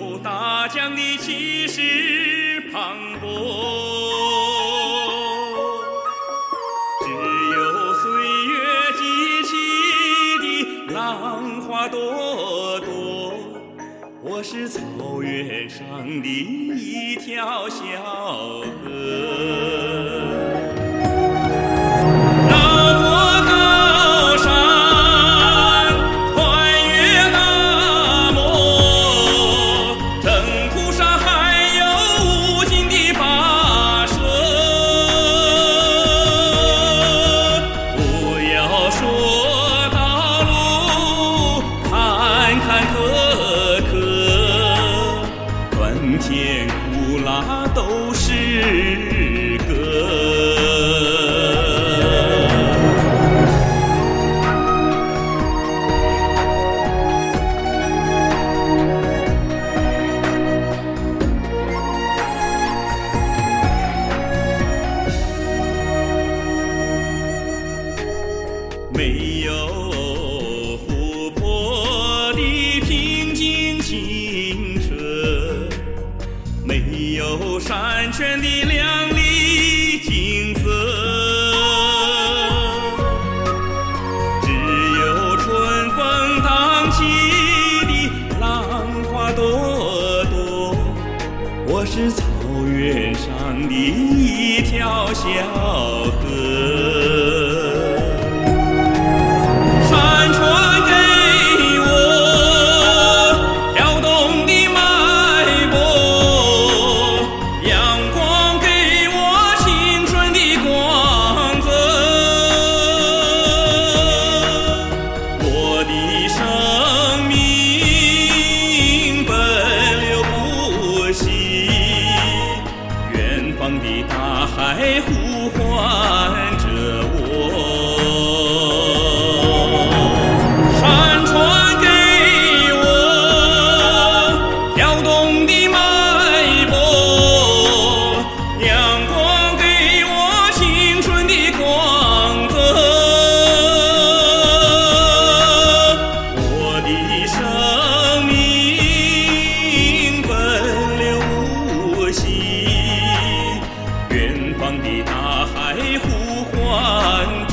有大江的气势磅礴。只有岁月激起的浪花朵朵我是草原上的一条小河。酸甜苦辣都是歌没有有山泉的靓丽景色。只有春风荡起的浪花朵朵我是草原上的一条小河。的大海呼唤。的大海呼唤。